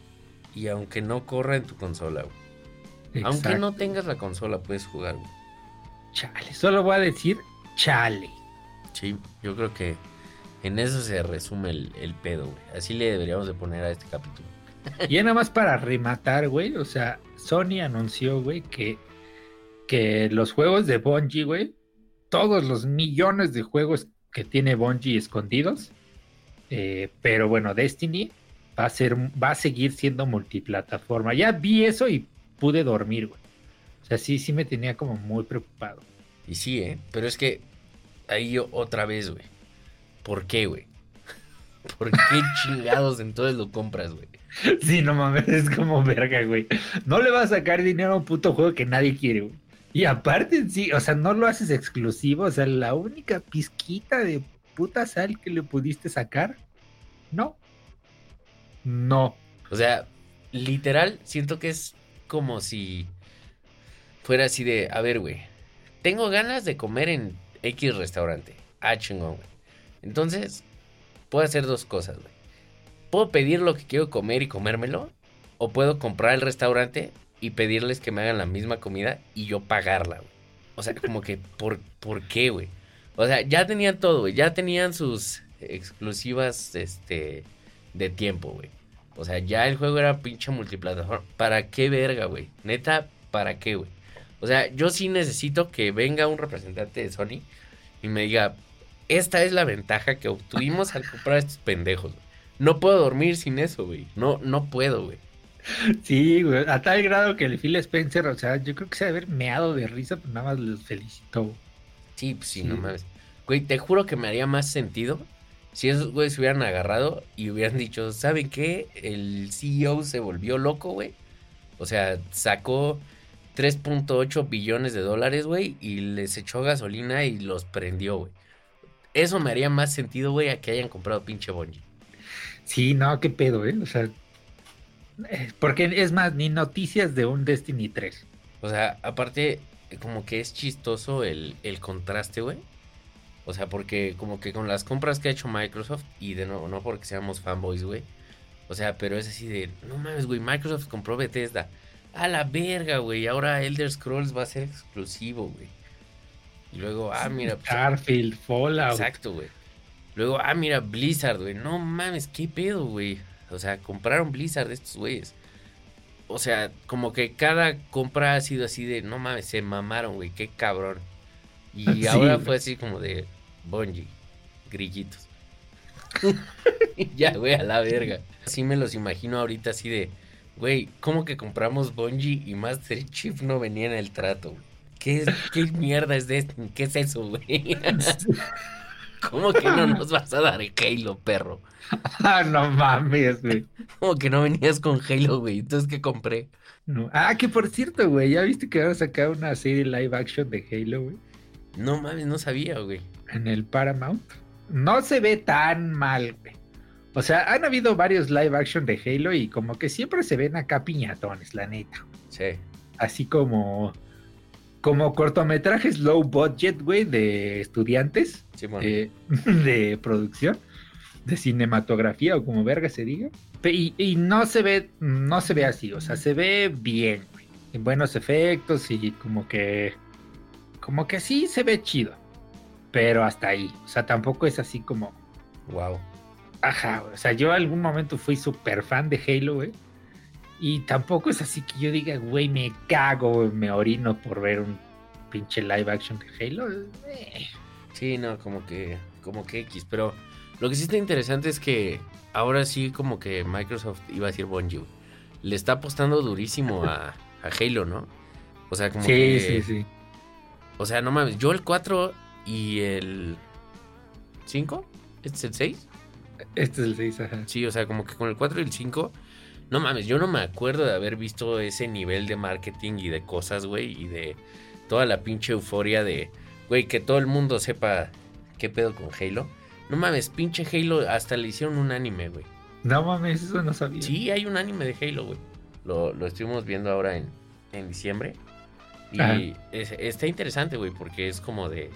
y aunque no corra en tu consola, güey. Aunque no tengas la consola, puedes jugar, Chale, solo voy a decir chale. Sí, yo creo que en eso se resume el, pedo, güey. Así le deberíamos de poner a este capítulo. *laughs* Y nada más para rematar, güey. O sea, Sony anunció, güey, que, que los juegos de Bungie, güey, todos los millones de juegos que tiene Bungie escondidos, eh, pero bueno, Destiny va a ser, va a seguir siendo multiplataforma. Ya vi eso y pude dormir, güey. O sea, sí, sí me tenía como muy preocupado. Y sí, ¿eh? Pero es que ahí otra vez, güey. ¿Por qué, güey? *laughs* ¿Por qué chingados entonces lo compras, güey? Sí, no mames, es como verga, güey. No le vas a sacar dinero a un puto juego que nadie quiere, güey. Y aparte, sí, o sea, no lo haces exclusivo. O sea, la única pizquita de puta sal que le pudiste sacar, no. No. O sea, literal, siento que es como si fuera así de, a ver, güey, tengo ganas de comer en X restaurante. Ah, chingón, güey. Entonces, puedo hacer dos cosas, güey. Puedo pedir lo que quiero comer y comérmelo. O puedo comprar el restaurante y pedirles que me hagan la misma comida y yo pagarla, güey. O sea, como que, ¿por, ¿por qué, güey? O sea, ya tenían todo, güey. Ya tenían sus exclusivas, este, de tiempo, güey. O sea, ya el juego era pinche multiplataforma. ¿Para qué verga, güey? Neta, ¿para qué, güey? O sea, yo sí necesito que venga un representante de Sony y me diga, esta es la ventaja que obtuvimos al comprar estos pendejos. No puedo dormir sin eso, güey. No, no puedo, güey. Sí, güey. A tal grado que el Phil Spencer, o sea, yo creo que se debe haber meado de risa, pero nada más los felicitó. Sí, pues sí, no mames. Güey, te juro que me haría más sentido si esos güeyes se hubieran agarrado y hubieran dicho, ¿saben qué? El CEO se volvió loco, güey. O sea, sacó 3.8 billones de dólares, güey, y les echó gasolina y los prendió, güey. Eso me haría más sentido, güey, a que hayan comprado pinche Bungie. Sí, no, qué pedo, ¿eh? O sea, eh, porque es más, ni noticias de un Destiny 3. O sea, aparte, como que es chistoso el, el contraste, güey o sea, porque como que con las compras que ha hecho Microsoft, y de nuevo, no porque seamos fanboys, güey. O sea, pero es así de, no mames, güey, Microsoft compró Bethesda. A la verga, güey. Ahora Elder Scrolls va a ser exclusivo, güey. Y luego, ah, mira. pues, Starfield, Fallout. Exacto, güey. Luego, ah, mira, Blizzard, güey. No mames, qué pedo, güey. O sea, compraron Blizzard estos güeyes. O sea, como que cada compra ha sido así de, no mames, se mamaron, güey, qué cabrón. Y *laughs* Sí, ahora fue así como de, Bungie, grillitos. *laughs* Ya, güey, a la verga. Así me los imagino ahorita así de, güey, ¿cómo que compramos Bungie y Master Chief no venía en el trato, güey? ¿Qué, es- ¿Qué mierda es Destiny? ¿Qué es eso, güey? *laughs* ¿Cómo que no nos vas a dar Halo, perro? *laughs* Ah, no mames, güey. ¿Cómo que no venías con Halo, güey? Entonces, ¿qué compré? No. Ah, que por cierto, güey, ¿ya viste que van a sacar una serie live action de Halo, güey? No mames, no sabía, güey. En el Paramount. No se ve tan mal, güey. O sea, han habido varios live action de Halo y como que siempre se ven acá piñatones, la neta. Sí. Así como como cortometrajes low budget, güey, de estudiantes Sí, bueno. eh, *laughs* de producción, de cinematografía o como verga se diga. Y, y no se ve, no se ve así, o sea, se ve bien, güey, en buenos efectos y como que, como que sí se ve chido, pero hasta ahí, o sea, tampoco es así como, Wow. ajá, o sea, yo algún momento fui súper fan de Halo, güey. Y tampoco es así que yo diga, güey, me cago, me orino por ver un pinche live action de Halo. Eh, Sí, no, como que, como que X. Pero lo que sí está interesante es que ahora sí como que Microsoft, iba a decir güey, le está apostando durísimo a, a Halo, ¿no? O sea, como sí, que... sí, sí. O sea, no mames, yo el 4 y el 5, ¿este es el 6? Este es el 6, ajá. Sí, o sea, como que con el 4 y el 5, no mames, yo no me acuerdo de haber visto ese nivel de marketing y de cosas, güey, y de toda la pinche euforia de, güey, que todo el mundo sepa qué pedo con Halo. No mames, pinche Halo, hasta le hicieron un anime, güey. No mames, eso no sabía. Sí, hay un anime de Halo, güey. Lo, lo estuvimos viendo ahora en, en diciembre. Y es- está interesante, güey, porque es como de...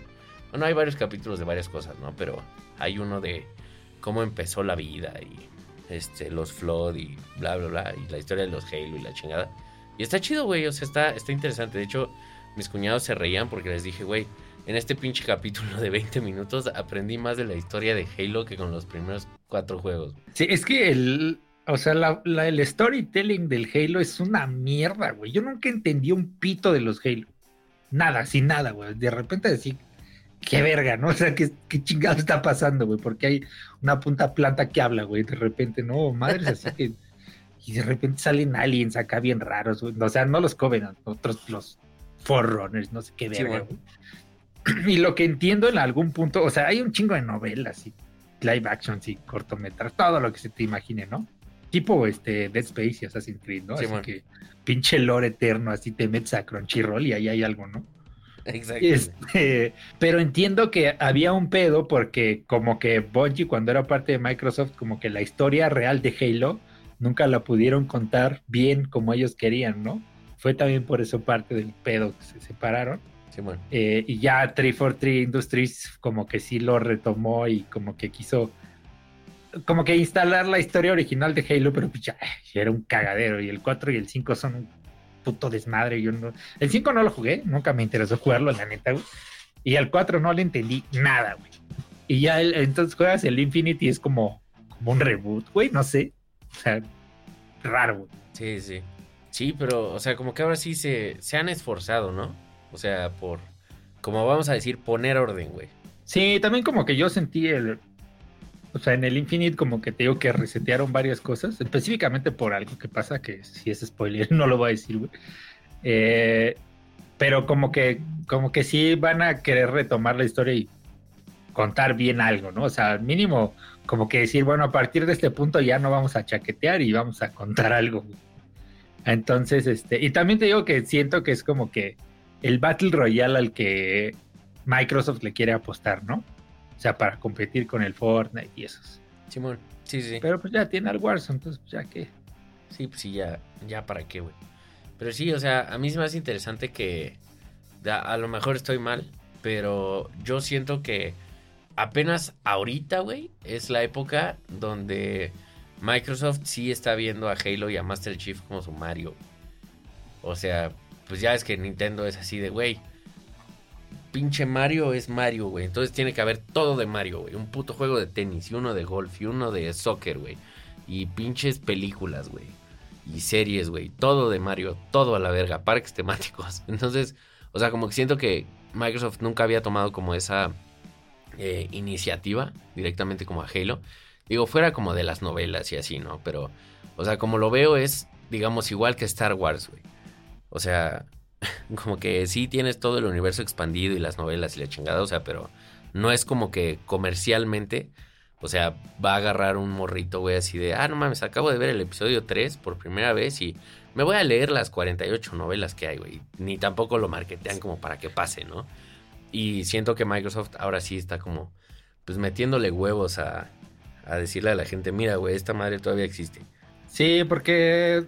Bueno, hay varios capítulos de varias cosas, ¿no? Pero hay uno de cómo empezó la vida y este, los Flood y bla, bla, bla. Y la historia de los Halo y la chingada. Y está chido, güey. O sea, está, está interesante. De hecho, mis cuñados se reían porque les dije, güey, en este pinche capítulo de 20 minutos aprendí más de la historia de Halo que con los primeros cuatro juegos. Sí, es que el, o sea, la, la- el storytelling del Halo es una mierda, güey. Yo nunca entendí un pito de los Halo. Nada, sin nada, güey. De repente decir, qué verga, ¿no? *laughs* O sea, qué, qué chingado está pasando, güey. Porque hay una punta planta que habla, güey. De repente, no, madres así que. Y de repente salen aliens acá bien raros, güey. O sea, no los Covenant, otros los Forerunners, no sé qué verga, güey. *clears throat* Y lo que entiendo en algún punto, o sea, hay un chingo de novelas y live actions y cortometrajes, todo lo que se te imagine, ¿no? Tipo este Dead Space y Assassin's Creed, ¿no? Sí, así que pinche lore eterno, así te metes a Crunchyroll y ahí hay algo, ¿no? Exacto. Este, pero entiendo que había un pedo porque como que Bungie cuando era parte de Microsoft, como que la historia real de Halo nunca la pudieron contar bien como ellos querían, ¿no? Fue también por eso parte del pedo que se separaron. Sí, bueno. Eh, y ya 343 Industries como que sí lo retomó y como que quiso como que instalar la historia original de Halo, pero pues ya, ya era un cagadero y el 4 y el 5 son un puto desmadre. Yo no, el 5 no lo jugué, nunca me interesó jugarlo, la neta, güey. Y al 4 no le entendí nada, güey. Y ya el- entonces juegas el Infinity es como, como un reboot, güey, no sé. O sea, raro, güey. Sí, sí. Sí, pero, o sea, como que ahora sí se, se han esforzado, ¿no? O sea, por, como vamos a decir, poner orden, güey. Sí, también como que yo sentí el. O sea, en el Infinite, como que te digo que resetearon varias cosas, específicamente por algo que pasa, que si es spoiler, *laughs* no lo voy a decir, güey. Eh, pero como que, como que sí van a querer retomar la historia y contar bien algo, ¿no? O sea, mínimo, como que decir, bueno, a partir de este punto ya no vamos a chaquetear y vamos a contar algo. Entonces, este, y también te digo que siento que es como que el Battle Royale al que Microsoft le quiere apostar, ¿no? O sea, para competir con el Fortnite y esos. Simón, sí, sí. Pero pues ya tiene al Warzone, entonces pues ya que. Sí, pues sí, ya, ya para qué, güey. Pero sí, o sea, a mí me hace interesante que da- a lo mejor estoy mal, pero yo siento que apenas ahorita, güey, es la época donde Microsoft sí está viendo a Halo y a Master Chief como su Mario. O sea, pues ya es que Nintendo es así de, güey, pinche Mario es Mario, güey. Entonces tiene que haber todo de Mario, güey. Un puto juego de tenis y uno de golf y uno de soccer, güey. Y pinches películas, güey. Y series, güey. Todo de Mario, todo a la verga. Parques temáticos. *laughs* Entonces, o sea, como que siento que Microsoft nunca había tomado como esa eh, iniciativa directamente como a Halo. Digo, fuera como de las novelas y así, ¿no? Pero, o sea, como lo veo es, digamos, igual que Star Wars, güey. O sea, *laughs* como que sí tienes todo el universo expandido y las novelas y la chingada, o sea, pero no es como que comercialmente, o sea, va a agarrar un morrito, güey, así de, ah, no mames, acabo de ver el episodio 3 por primera vez y me voy a leer las 48 novelas que hay, güey. Ni tampoco lo marketean como para que pase, ¿no? Y siento que Microsoft ahora sí está como, pues metiéndole huevos a, a decirle a la gente, mira, güey, esta madre todavía existe. Sí, porque,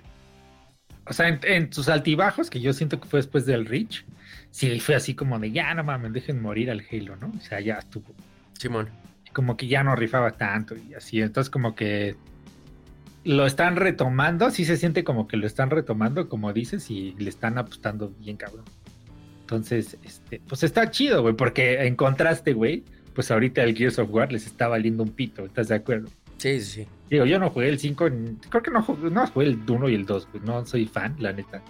o sea, en, sus altibajos, que yo siento que fue después del Reach, sí, fue así como de, ya no mames, dejen morir al Halo, ¿no? O sea, ya estuvo. Simón. Como que ya no rifaba tanto y así, entonces como que lo están retomando, sí se siente como que lo están retomando, como dices, y le están apostando bien cabrón. Entonces, este, pues está chido, güey, porque en contraste, güey, pues ahorita el Gears of War les está valiendo un pito, ¿estás de acuerdo? Sí, sí, sí. Digo, yo no jugué el 5, creo que no, no jugué el 1 y el 2, pues no soy fan, la neta.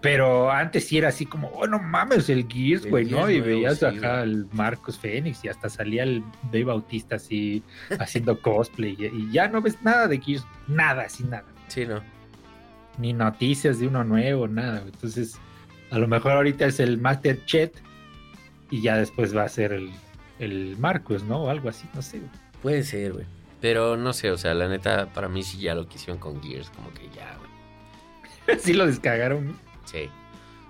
Pero antes sí era así como, oh, no mames, el Gears, güey, ¿no? Y veías acá al Marcos Fénix y hasta salía el Dave Bautista así haciendo cosplay y, ya no ves nada de Gears, nada, así nada. Sí, no. Ni noticias de uno nuevo, nada. Entonces, a lo mejor ahorita es el Master Chet y ya después va a ser el, el Marcos, ¿no? O algo así, no sé. Puede ser, güey. Pero no sé, o sea, la neta, para mí sí ya lo quisieron con Gears, como que ya, güey. *laughs* sí lo descargaron. Sí.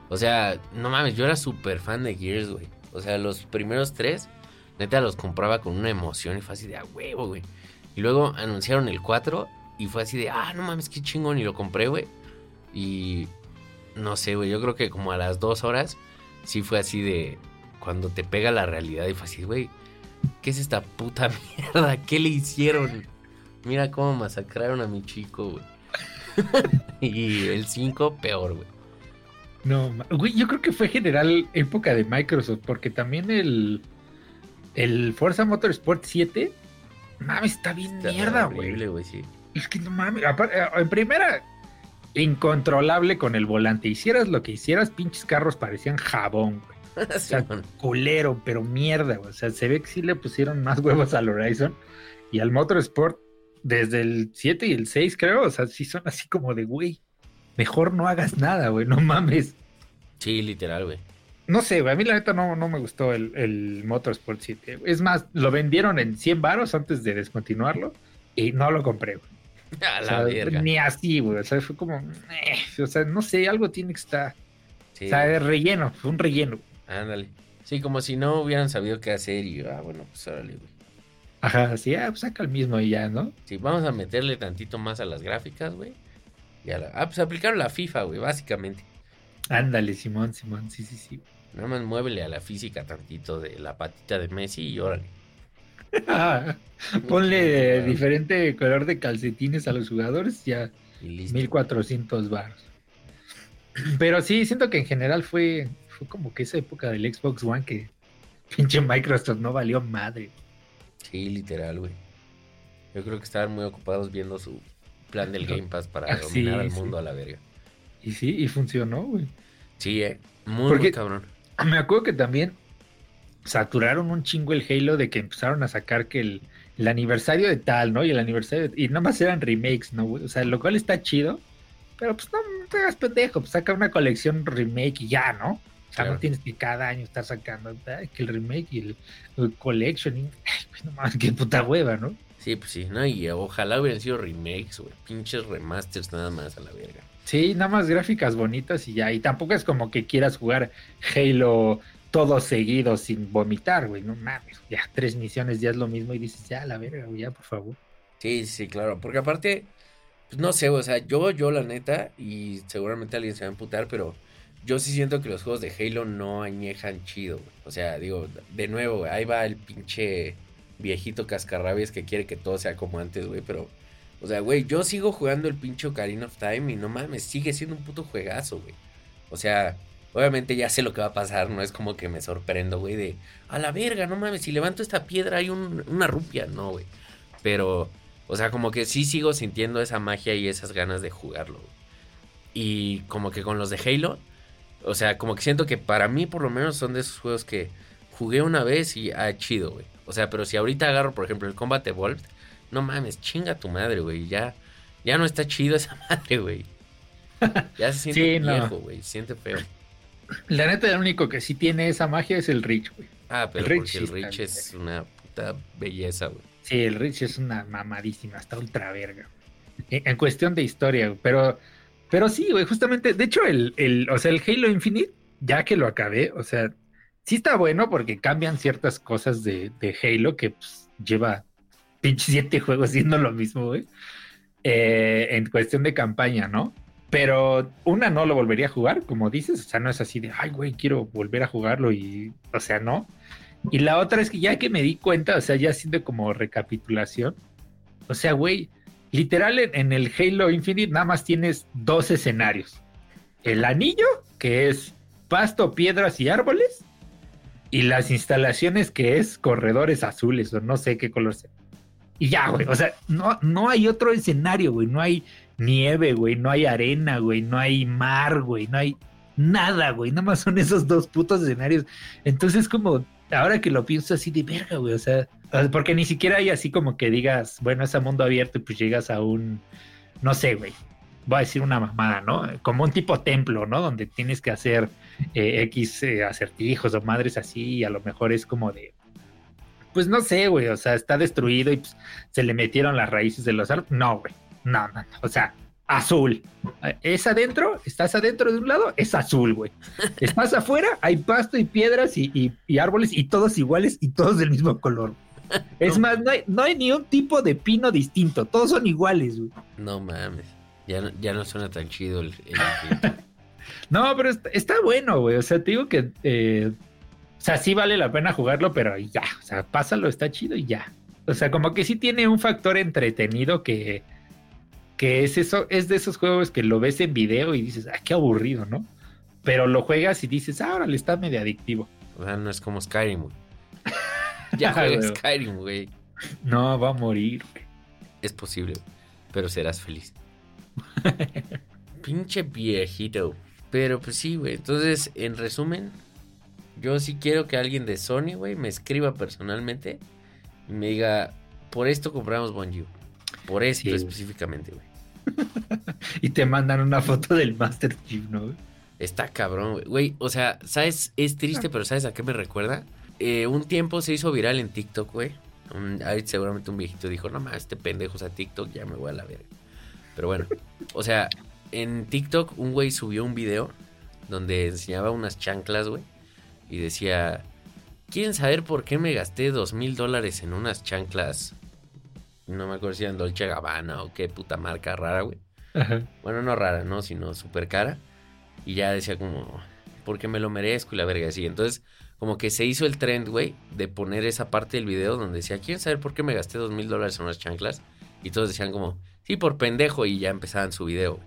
O sea, no mames, yo era súper fan de Gears, güey. O sea, los primeros tres, neta, los compraba con una emoción y fue así de a huevo, güey. Y luego anunciaron el 4 y fue así de, ah, no mames, qué chingón. Y lo compré, güey. Y no sé, güey, yo creo que como a las dos horas, sí fue así de, cuando te pega la realidad y fue así, güey, ¿qué es esta puta *laughs* mierda? ¿Qué le hicieron? Mira cómo masacraron a mi chico, güey. *laughs* y el 5, peor, güey. No, güey, yo creo que fue general época de Microsoft, porque también el, el Forza Motorsport 7, mames, está bien mierda, güey. Sí. Es que no mames, eh, en primera, incontrolable con el volante. Hicieras lo que hicieras, pinches carros parecían jabón, güey. O *laughs* sea, culero, pero mierda. O sea, se ve que sí le pusieron más *laughs* huevos al Horizon y al Motorsport desde el 7 y el 6, creo. O sea, sí son así como de, güey, mejor no hagas nada, güey, no mames. Sí, literal, güey. No sé, güey, a mí la neta no, no me gustó el, el Motorsport 7. Es más, lo vendieron en 100 baros antes de descontinuarlo y no lo compré, güey. *laughs* A la verga. Ni así, güey. O sea, fue como. Eh, o sea, no sé, algo tiene que estar. O sea, es relleno, fue un relleno. Ándale. Sí, como si no hubieran sabido qué hacer y, ah, bueno, pues órale, güey. Ajá, sí, ah, pues saca el mismo y ya, ¿no? Sí, vamos a meterle tantito más a las gráficas, güey. Y a la... Ah, pues aplicaron la FIFA, güey, básicamente. Ándale, Simón, Simón, sí, sí, sí. Nada más muévele a la física tantito de la patita de Messi y órale. *laughs* Ponle diferente color de calcetines a los jugadores, ya y listo. 1400 baros. Pero sí, siento que en general fue, fue como que esa época del Xbox One que *laughs* pinche Microsoft no valió madre. Sí, literal, güey. Yo creo que estaban muy ocupados viendo su plan del Game Pass para ah, dominar al mundo a la verga. Y sí, y funcionó, güey. Sí, eh. Muy, muy cabrón. Me acuerdo que también saturaron un chingo el Halo de que empezaron a sacar que el, el aniversario de tal, ¿no? Y el aniversario. y nada más eran remakes, ¿no, güey? O sea, lo cual está chido. Pero pues no, te hagas pendejo. Pues saca una colección remake y ya, ¿no? O sea, no tienes que cada año estar sacando que el remake y el, collection. *laughs* Y, pues no mames, qué puta hueva, ¿no? Sí, pues sí, ¿no? Y ojalá hubieran sido remakes, güey. Pinches remasters nada más a la verga. Sí, nada más gráficas bonitas y ya. Y tampoco es como que quieras jugar Halo todo seguido sin vomitar, güey. No mames, ya tres misiones ya es lo mismo y dices, ya, la verga, güey, ya, por favor. Sí, sí, claro. Porque aparte, pues no sé, o sea, yo, yo la neta, y seguramente alguien se va a emputar, pero yo sí siento que los juegos de Halo no añejan chido, güey. O sea, digo, de nuevo, güey, ahí va el pinche viejito cascarrabias que quiere que todo sea como antes, güey, pero... O sea, güey, yo sigo jugando el pinche Ocarina of Time y no mames, sigue siendo un puto juegazo, güey. O sea, Obviamente ya sé lo que va a pasar, no es como que me sorprendo, güey, de a la verga, no mames, si levanto esta piedra hay una rupia, no, güey. Pero, o sea, como que sí sigo sintiendo esa magia y esas ganas de jugarlo. Y como que con los de Halo, o sea, como que siento que para mí por lo menos son de esos juegos que jugué una vez y ah, chido, güey. O sea, pero si ahorita agarro, por ejemplo, el Combat Evolved, no mames, chinga tu madre, güey. Ya, ya no está chido esa *laughs* madre, güey. Ya se siente viejo, güey. Se siente feo. La neta, el único que sí tiene esa magia es el Rich, güey. Ah, pero el porque el Rich es una puta belleza, güey. Sí, el Rich es una mamadísima, está ultra verga. En, cuestión de historia, güey. Pero, pero sí, güey, justamente, de hecho, el, el, o sea, el Halo Infinite, ya que lo acabé, o sea, sí está bueno porque cambian ciertas cosas de, Halo que pues, lleva pinche siete juegos siendo lo mismo, güey. Eh, en cuestión de campaña, ¿no? Pero una no lo volvería a jugar, como dices, o sea, no es así de, ay, güey, quiero volver a jugarlo y, o sea, no. Y la otra es que ya que me di cuenta, o sea, ya haciendo como recapitulación, o sea, güey, literal en, el Halo Infinite nada más tienes dos escenarios. El anillo, que es pasto, piedras y árboles, y las instalaciones que es corredores azules o no sé qué color sea. Y ya, güey, o sea, no, no hay otro escenario, güey, no hay nieve, güey, no hay arena, güey, no hay mar, güey, no hay nada, güey, nada más son esos dos putos escenarios. Entonces, como, ahora que lo pienso así de verga, güey, o sea, porque ni siquiera hay así como que digas, bueno, es a mundo abierto y pues llegas a un, no sé, güey, voy a decir una mamada, ¿no? Como un tipo templo, ¿no? Donde tienes que hacer eh, X eh, acertijos o madres así, y a lo mejor es como de, pues no sé, güey, o sea, está destruido y pues, se le metieron las raíces de los árboles. No, güey, no, no, o sea, azul. Es adentro, estás adentro de un lado, es azul, güey. *laughs* Estás afuera, hay pasto y piedras y, árboles y todos iguales y todos del mismo color. Es más, no hay, no hay ni un tipo de pino distinto, todos son iguales, güey. No mames, ya no, ya no suena tan chido el... *laughs* no, pero está, bueno, güey. O sea, te digo que, eh, o sea, sí vale la pena jugarlo, pero ya, o sea, pásalo, está chido y ya. O sea, como que sí tiene un factor entretenido que que es eso, es de esos juegos que lo ves en video y dices, ah, qué aburrido, ¿no? Pero lo juegas y dices, ah, le está medio adictivo. O sea, no es como Skyrim, güey. *laughs* ya juega Skyrim, güey. No, va a morir, güey. Es posible, pero serás feliz. *laughs* Pinche viejito. Pero pues sí, güey. Entonces, en resumen, yo sí quiero que alguien de Sony, güey, me escriba personalmente y me diga, por esto compramos Bonjour. Por esto específicamente, güey. Y te mandan una foto del Master Chief, ¿no? Está cabrón, güey. O sea, ¿sabes? Es triste, pero ¿sabes a qué me recuerda? Eh, un tiempo se hizo viral en TikTok, güey. seguramente un viejito dijo, no más, este pendejo a TikTok, ya me voy a la verga. Pero bueno, o sea, en TikTok un güey subió un video donde enseñaba unas chanclas, güey. Y decía, ¿quieren saber por qué me gasté dos mil dólares en unas chanclas no me acuerdo si eran Dolce Gabbana o qué puta marca rara, güey. Bueno, no rara, ¿no? Sino súper cara. Y ya decía como, porque me lo merezco y la verga así. Entonces, como que se hizo el trend, güey, de poner esa parte del video donde decía, ¿quieren saber por qué me gasté dos mil dólares en unas chanclas? Y todos decían como, sí, por pendejo. Y ya empezaban su video,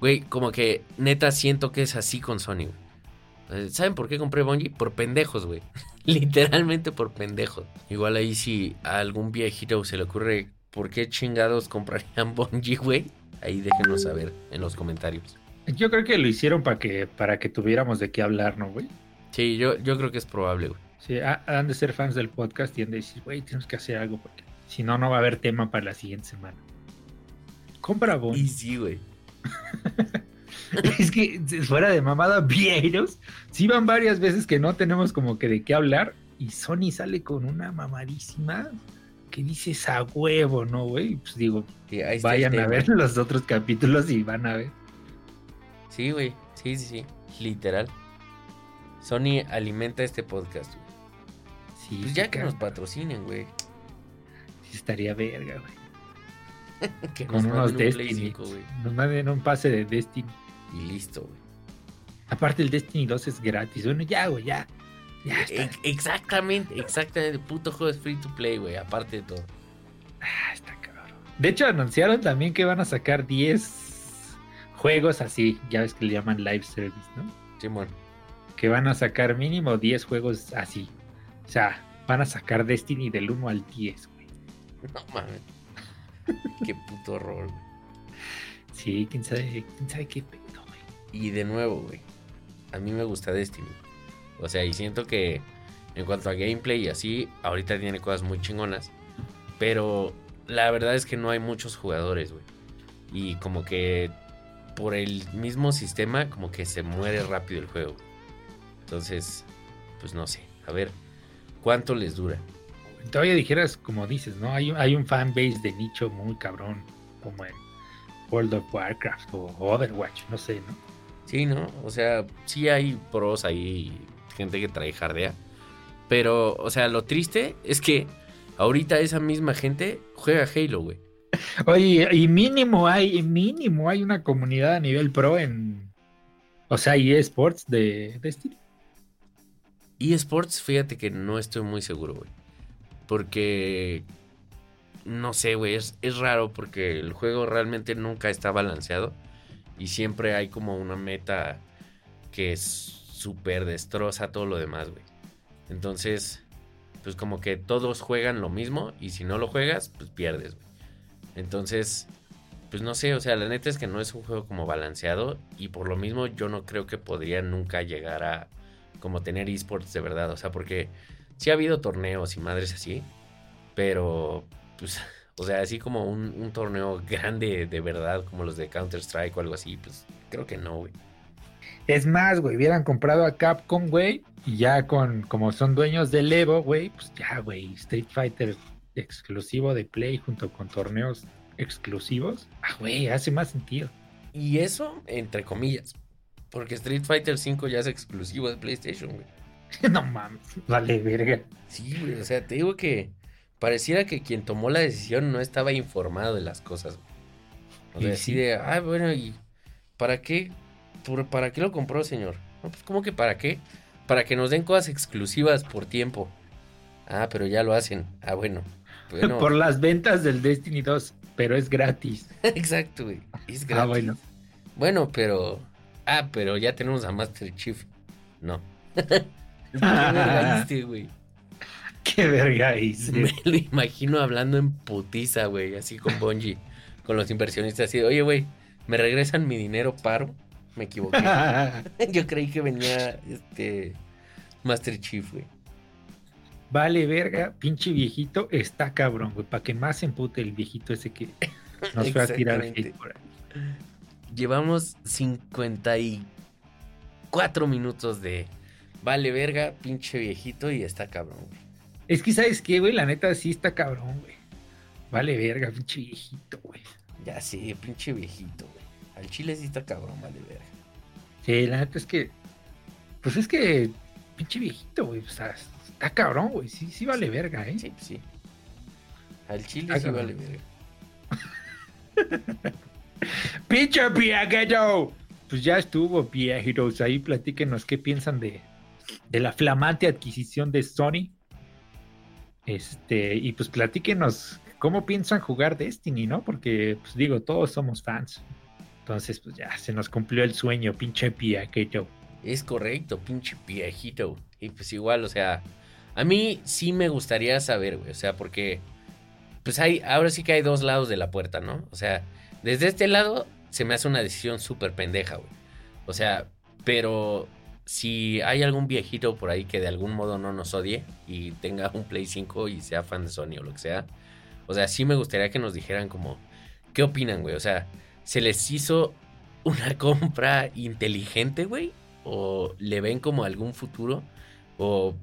güey. como que neta siento que es así con Sony, güey. ¿Saben por qué compré Bungie? Por pendejos, güey. *laughs* *laughs* Literalmente por pendejos. Igual ahí si a algún viejito se le ocurre por qué chingados comprarían *laughs* Bungie, güey, ahí déjenos saber en los comentarios. Yo creo que lo hicieron para que, para que tuviéramos de qué hablar, ¿no, güey? Sí, yo, yo creo que es probable, güey. Sí, han de ser fans del podcast y han de decir, güey, tenemos que hacer algo porque si no, no va a haber tema para la siguiente semana. Compra Bungie. Y sí, güey. *laughs* *laughs* es que fuera de mamada, *laughs* vieros, sí van varias veces que no tenemos como que de qué hablar y Sony sale con una mamadísima que dices a huevo, ¿no, güey? Pues digo, vayan a ver *laughs* los otros capítulos y van a ver. Sí, güey, sí, sí, sí, literal. Sony alimenta este podcast, güey. Sí, pues ya que nos patrocinen, güey. Sí, estaría verga, güey. que Con unos Destiny. nos manden un pase de Destiny. Y listo, güey. Aparte el Destiny 2 es gratis. Bueno, ya, güey, ya. Exactamente, exactamente. El puto juego es free to play, güey, aparte de todo. Ah, está cabrón. De hecho, anunciaron también que van a sacar 10 juegos así. Ya ves que le llaman live service, ¿no? Sí, bueno. que van a sacar mínimo 10 juegos así. O sea, van a sacar Destiny del 1 al 10, güey. No mames. qué puto horror, güey. Sí, quién sabe, quién sabe qué. Y de nuevo, güey. A mí me gusta Destiny. O sea, y siento que en cuanto a gameplay y así, ahorita tiene cosas muy chingonas. Pero la verdad es que no hay muchos jugadores, güey. Y como que por el mismo sistema, como que se muere rápido el juego. Entonces, pues no sé. A ver, ¿cuánto les dura? Todavía dijeras, como dices, ¿no? Hay, hay un fanbase de nicho muy cabrón, como en World of Warcraft o Overwatch, no sé, ¿no? Sí, ¿no? O sea, sí hay pros ahí, gente que trae jardea. Pero, o sea, lo triste es que ahorita esa misma gente juega Halo, güey. Oye, y mínimo hay, mínimo hay una comunidad a nivel pro en, o sea, eSports de, de estilo. eSports, fíjate que no estoy muy seguro, güey. Porque, no sé, güey, es, es raro porque el juego realmente nunca está balanceado. Y siempre hay como una meta que es súper destroza todo lo demás, güey. Entonces, pues como que todos juegan lo mismo y si no lo juegas, pues pierdes, güey. Entonces, pues no sé, o sea, la neta es que no es un juego como balanceado y por lo mismo yo no creo que podría nunca llegar a como tener esports de verdad, o sea, porque sí ha habido torneos y madres así, pero pues, o sea, así como un, un torneo grande de verdad como los de Counter Strike o algo así, pues creo que no, güey. Es más, güey, hubieran comprado a Capcom, güey, y ya con, como son dueños del Evo, güey, pues ya, güey, Street Fighter exclusivo de Play junto con torneos exclusivos. Ah, güey, hace más sentido. Y eso, entre comillas, porque Street Fighter V ya es exclusivo de PlayStation, güey. *laughs* no mames, vale, verga. Sí, güey, o sea, te digo que pareciera que quien tomó la decisión no estaba informado de las cosas. O sea, así de, ah, bueno, ¿y para qué? ¿Por- ¿Para qué lo compró, señor? No, pues, ¿cómo que para qué? Para que nos den cosas exclusivas por tiempo. Ah, pero ya lo hacen. Ah, bueno. Bueno, *laughs* Por las ventas del Destiny 2, pero es gratis. *laughs* exacto, güey. Es gratis. Ah, bueno. Bueno, pero. Ah, pero ya tenemos a Master Chief. No. *laughs* ¿Qué güey? *laughs* Qué verga hice. Me lo imagino hablando en putiza, güey, así con Bungie, con los inversionistas, así, oye, güey, ¿me regresan mi dinero paro? Me equivoqué. *laughs* Yo creí que venía, este, Master Chief, güey. Vale, verga, pinche viejito está cabrón, güey. Para que más se empute el viejito ese que nos fue a tirar hate por ahí. Llevamos 54 minutos de, vale, verga, pinche viejito y está cabrón, güey. Es que, ¿sabes qué, güey? La neta sí está cabrón, güey. Vale, verga, pinche viejito, güey. Ya sé, pinche viejito, güey. Al chile sí está cabrón, vale, verga. Sí, la neta es que. Pues es que. Pinche viejito, güey. O sea, está cabrón, güey. Sí, sí vale verga, ¿eh? Sí, sí. Al chile Ah, sí cabrón. vale verga. *laughs* ¡Pinche viejito! Pues ya estuvo, viejitos. Ahí platíquenos qué piensan de, de la flamante adquisición de Sony. Este, y pues platíquenos cómo piensan jugar Destiny, ¿no? Porque, pues digo, todos somos fans. Entonces, pues ya se nos cumplió el sueño, pinche viejito. Es correcto, pinche viejito. Y pues igual, o sea, a mí sí me gustaría saber, güey. O sea, porque, pues hay, ahora sí que hay dos lados de la puerta, ¿no? O sea, desde este lado se me hace una decisión súper pendeja, güey. O sea, pero si hay algún viejito por ahí que de algún modo no nos odie y tenga un Play 5 y sea fan de Sony o lo que sea, o sea, sí me gustaría que nos dijeran como, ¿qué opinan, güey? O sea, ¿se les hizo una *laughs* compra inteligente, güey? ¿O le ven como algún futuro? O,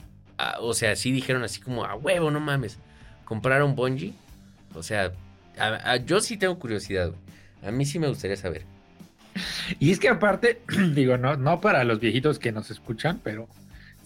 o sea, sí dijeron así como, a huevo, no mames, compraron Bungie. O sea, yo sí tengo curiosidad, güey. A mí sí me gustaría saber. Y es que aparte, *clears throat* digo, no, no para los viejitos que nos escuchan, pero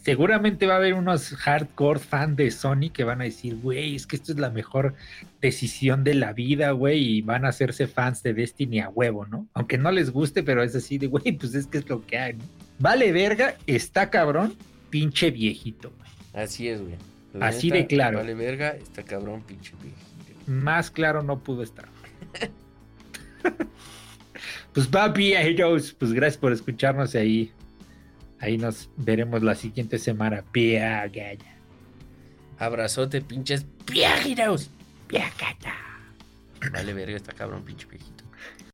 seguramente va a haber unos hardcore fan de Sony que van a decir, güey, es que esto es la mejor decisión de la vida, güey, y van a hacerse fans de Destiny a huevo, ¿no? Aunque no les guste, pero es así de, güey, pues es que es lo que hay, ¿no? Vale, verga, está cabrón, pinche viejito, güey. Así es, güey. Así de claro. Vale, verga, está cabrón, pinche viejito. Más claro no pudo estar. *laughs* pues va, viejitos, pues gracias por escucharnos ahí. Ahí nos veremos la siguiente semana. Pia, gaya. Abrazote, pinches piajiros. Piacata. Vale, verga, está cabrón, pinche viejito.